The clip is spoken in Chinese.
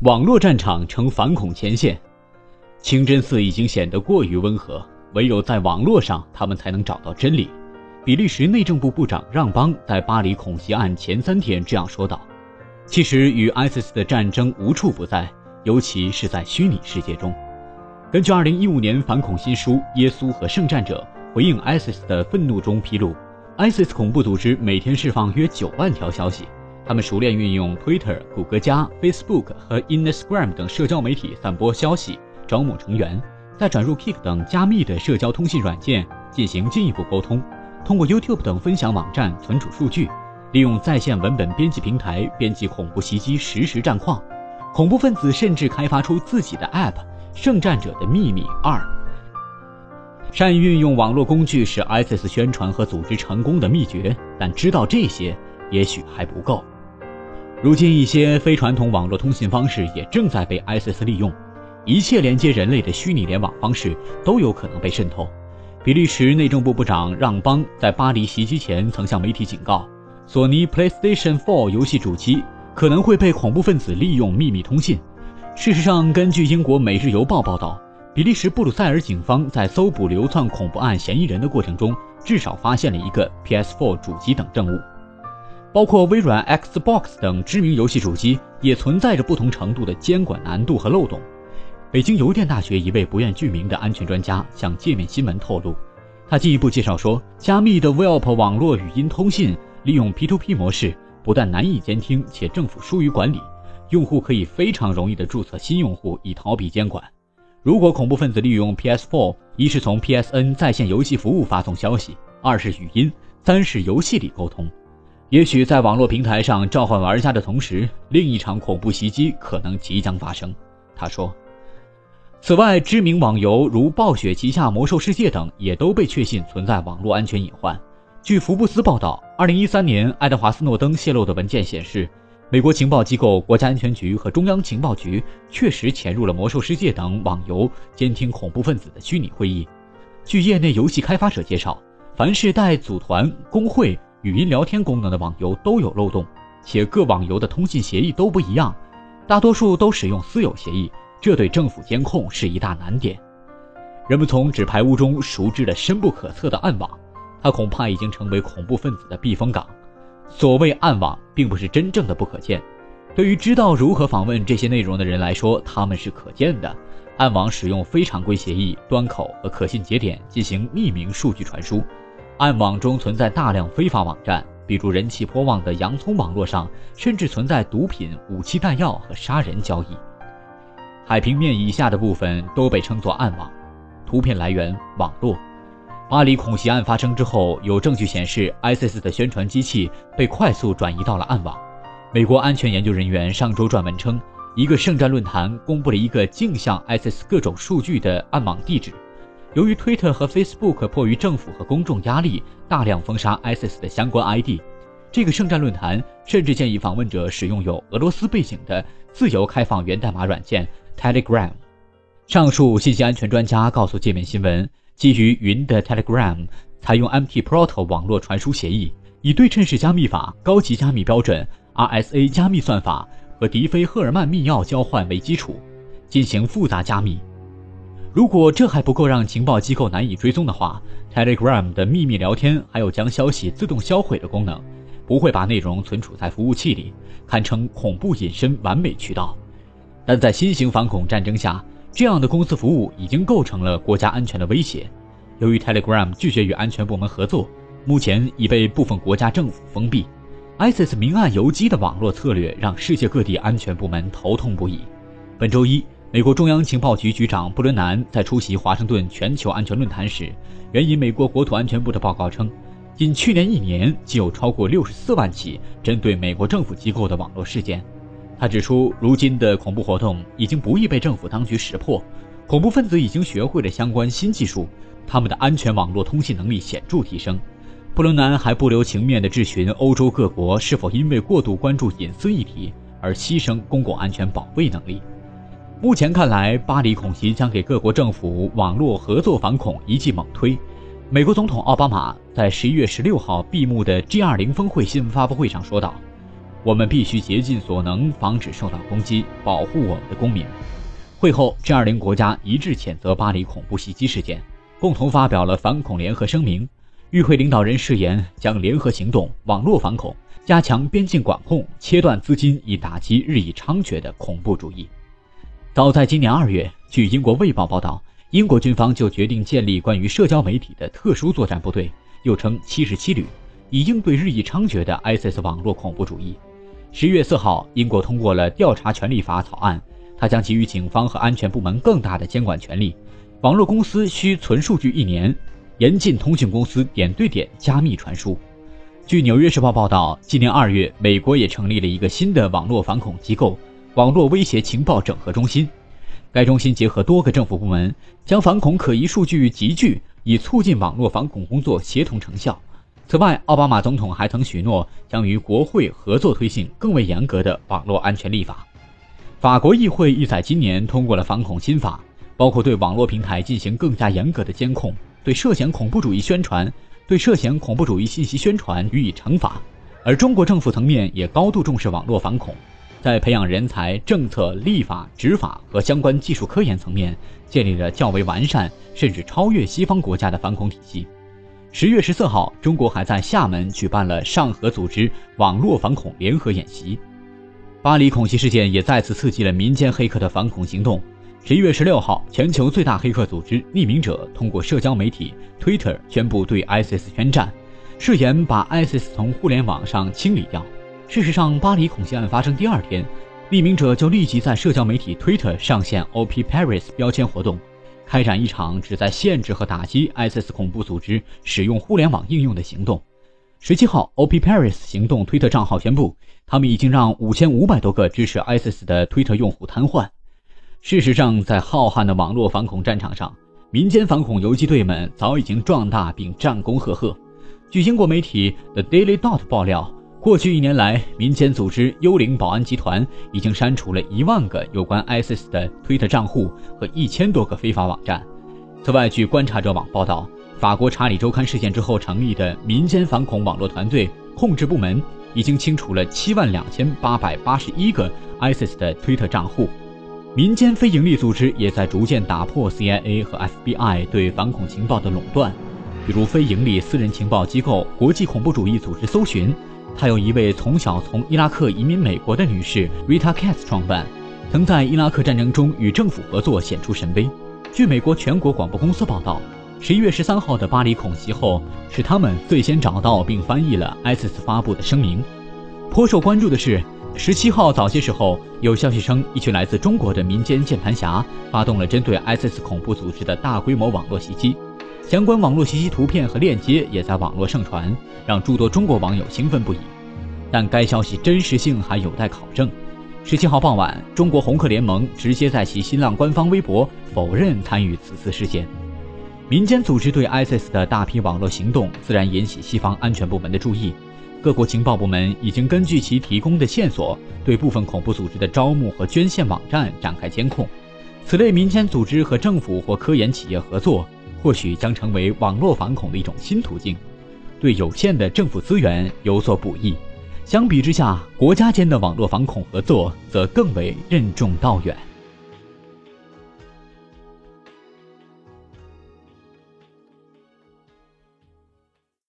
网络战场成反恐前线。清真寺已经显得过于温和，唯有在网络上，他们才能找到真理。比利时内政部部长让邦在巴黎恐袭案前三天这样说道：“其实与 ISIS 的战争无处不在，尤其是在虚拟世界中。”根据2015年反恐新书《耶稣和圣战者》回应 ISIS 的愤怒中披露，ISIS 恐怖组织每天释放约9万条消息，他们熟练运用 Twitter、谷歌加、Facebook 和 Instagram 等社交媒体散播消息。招募成员，再转入 Kick 等加密的社交通信软件进行进一步沟通，通过 YouTube 等分享网站存储数据，利用在线文本编辑平台编辑恐怖袭击实时战况。恐怖分子甚至开发出自己的 App《圣战者的秘密二》。善于运用网络工具是 ISIS 宣传和组织成功的秘诀，但知道这些也许还不够。如今，一些非传统网络通信方式也正在被 ISIS 利用。一切连接人类的虚拟联网方式都有可能被渗透。比利时内政部部长让邦在巴黎袭击前曾向媒体警告，索尼 PlayStation 4游戏主机可能会被恐怖分子利用秘密通信。事实上，根据英国《每日邮报》报道，比利时布鲁塞尔警方在搜捕流窜恐怖案嫌疑人的过程中，至少发现了一个 PS4 主机等证物。包括微软 Xbox 等知名游戏主机也存在着不同程度的监管难度和漏洞。北京邮电大学一位不愿具名的安全专家向界面新闻透露，他进一步介绍说，加密的 VoIP 网络语音通信利用 P2P 模式，不但难以监听，且政府疏于管理，用户可以非常容易地注册新用户以逃避监管。如果恐怖分子利用 PS4，一是从 PSN 在线游戏服务发送消息，二是语音，三是游戏里沟通，也许在网络平台上召唤玩家的同时，另一场恐怖袭击可能即将发生。他说。此外，知名网游如暴雪旗下《魔兽世界》等也都被确信存在网络安全隐患。据福布斯报道，2013年爱德华斯诺登泄露的文件显示，美国情报机构国家安全局和中央情报局确实潜入了《魔兽世界》等网游，监听恐怖分子的虚拟会议。据业内游戏开发者介绍，凡是带组团、工会、语音聊天功能的网游都有漏洞，且各网游的通信协议都不一样，大多数都使用私有协议。这对政府监控是一大难点。人们从纸牌屋中熟知了深不可测的暗网，它恐怕已经成为恐怖分子的避风港。所谓暗网，并不是真正的不可见。对于知道如何访问这些内容的人来说，他们是可见的。暗网使用非常规协议、端口和可信节点进行匿名数据传输。暗网中存在大量非法网站，比如人气颇旺的洋葱网络上，甚至存在毒品、武器弹药和杀人交易。海平面以下的部分都被称作暗网。图片来源：网络。巴黎恐袭案发生之后，有证据显示，ISIS 的宣传机器被快速转移到了暗网。美国安全研究人员上周撰文称，一个圣战论坛公布了一个镜像 ISIS 各种数据的暗网地址。由于 Twitter 和 Facebook 迫于政府和公众压力，大量封杀 ISIS 的相关 ID。这个圣战论坛甚至建议访问者使用有俄罗斯背景的自由开放源代码软件。Telegram，上述信息安全专家告诉界面新闻，基于云的 Telegram 采用 MT-Proto 网络传输协议，以对称式加密法、高级加密标准、RSA 加密算法和迪菲赫尔曼密钥交换为基础，进行复杂加密。如果这还不够让情报机构难以追踪的话，Telegram 的秘密聊天还有将消息自动销毁的功能，不会把内容存储在服务器里，堪称恐怖隐身完美渠道。但在新型反恐战争下，这样的公司服务已经构成了国家安全的威胁。由于 Telegram 拒绝与安全部门合作，目前已被部分国家政府封闭。ISIS 明暗游击的网络策略让世界各地安全部门头痛不已。本周一，美国中央情报局局长布伦南在出席华盛顿全球安全论坛时，援引美国国土安全部的报告称，仅去年一年就有超过六十四万起针对美国政府机构的网络事件。他指出，如今的恐怖活动已经不易被政府当局识破，恐怖分子已经学会了相关新技术，他们的安全网络通信能力显著提升。布伦南还不留情面地质询欧洲各国是否因为过度关注隐私议题而牺牲公共安全保卫能力。目前看来，巴黎恐袭将给各国政府网络合作反恐一记猛推。美国总统奥巴马在十一月十六号闭幕的 G20 峰会新闻发布会上说道。我们必须竭尽所能防止受到攻击，保护我们的公民。会后，G20 国家一致谴责巴黎恐怖袭击事件，共同发表了反恐联合声明。与会领导人誓言将联合行动、网络反恐，加强边境管控，切断资金，以打击日益猖獗的恐怖主义。早在今年二月，据英国《卫报》报道，英国军方就决定建立关于社交媒体的特殊作战部队，又称七十七旅，以应对日益猖獗的 ISIS 网络恐怖主义。十月四号，英国通过了调查权利法草案。它将给予警方和安全部门更大的监管权力，网络公司需存数据一年，严禁通讯公司点对点加密传输。据《纽约时报》报道，今年二月，美国也成立了一个新的网络反恐机构——网络威胁情报整合中心。该中心结合多个政府部门，将反恐可疑数据集聚，以促进网络反恐工作协同成效。此外，奥巴马总统还曾许诺将与国会合作推进更为严格的网络安全立法。法国议会亦在今年通过了反恐新法，包括对网络平台进行更加严格的监控，对涉嫌恐怖主义宣传、对涉嫌恐怖主义信息宣传予以惩罚。而中国政府层面也高度重视网络反恐，在培养人才、政策、立法、执法和相关技术科研层面建立了较为完善甚至超越西方国家的反恐体系。十月十四号，中国还在厦门举办了上合组织网络反恐联合演习。巴黎恐袭事件也再次刺激了民间黑客的反恐行动。十一月十六号，全球最大黑客组织匿名者通过社交媒体 Twitter 宣布对 ISIS 宣战，誓言把 ISIS 从互联网上清理掉。事实上，巴黎恐袭案发生第二天，匿名者就立即在社交媒体 Twitter 上线 OP Paris 标签活动，开展一场旨在限制和打击 ISIS 恐怖组织使用互联网应用的行动。十七号，OP Paris 行动推特账号宣布。他们已经让五千五百多个支持 ISIS 的推特用户瘫痪。事实上，在浩瀚的网络反恐战场上，民间反恐游击队们早已经壮大并战功赫赫。据英国媒体 The Daily Dot 爆料，过去一年来，民间组织“幽灵保安集团”已经删除了一万个有关 ISIS 的推特账户和一千多个非法网站。此外，据观察者网报道，法国查理周刊事件之后成立的民间反恐网络团队控制部门。已经清除了七万两千八百八十一个 ISIS 的推特账户，民间非营利组织也在逐渐打破 CIA 和 FBI 对反恐情报的垄断。比如非营利私人情报机构国际恐怖主义组织搜寻，他由一位从小从伊拉克移民美国的女士 Rita Katz 创办，曾在伊拉克战争中与政府合作显出神威。据美国全国广播公司报道。十一月十三号的巴黎恐袭后，是他们最先找到并翻译了 ISIS 发布的声明。颇受关注的是，十七号早些时候有消息称，一群来自中国的民间键盘侠发动了针对 ISIS 恐怖组织的大规模网络袭击，相关网络袭击图片和链接也在网络盛传，让诸多中国网友兴奋不已。但该消息真实性还有待考证。十七号傍晚，中国红客联盟直接在其新浪官方微博否认参与此次事件。民间组织对 ISIS 的大批网络行动自然引起西方安全部门的注意，各国情报部门已经根据其提供的线索，对部分恐怖组织的招募和捐献网站展开监控。此类民间组织和政府或科研企业合作，或许将成为网络反恐的一种新途径，对有限的政府资源有所补益。相比之下，国家间的网络反恐合作则更为任重道远。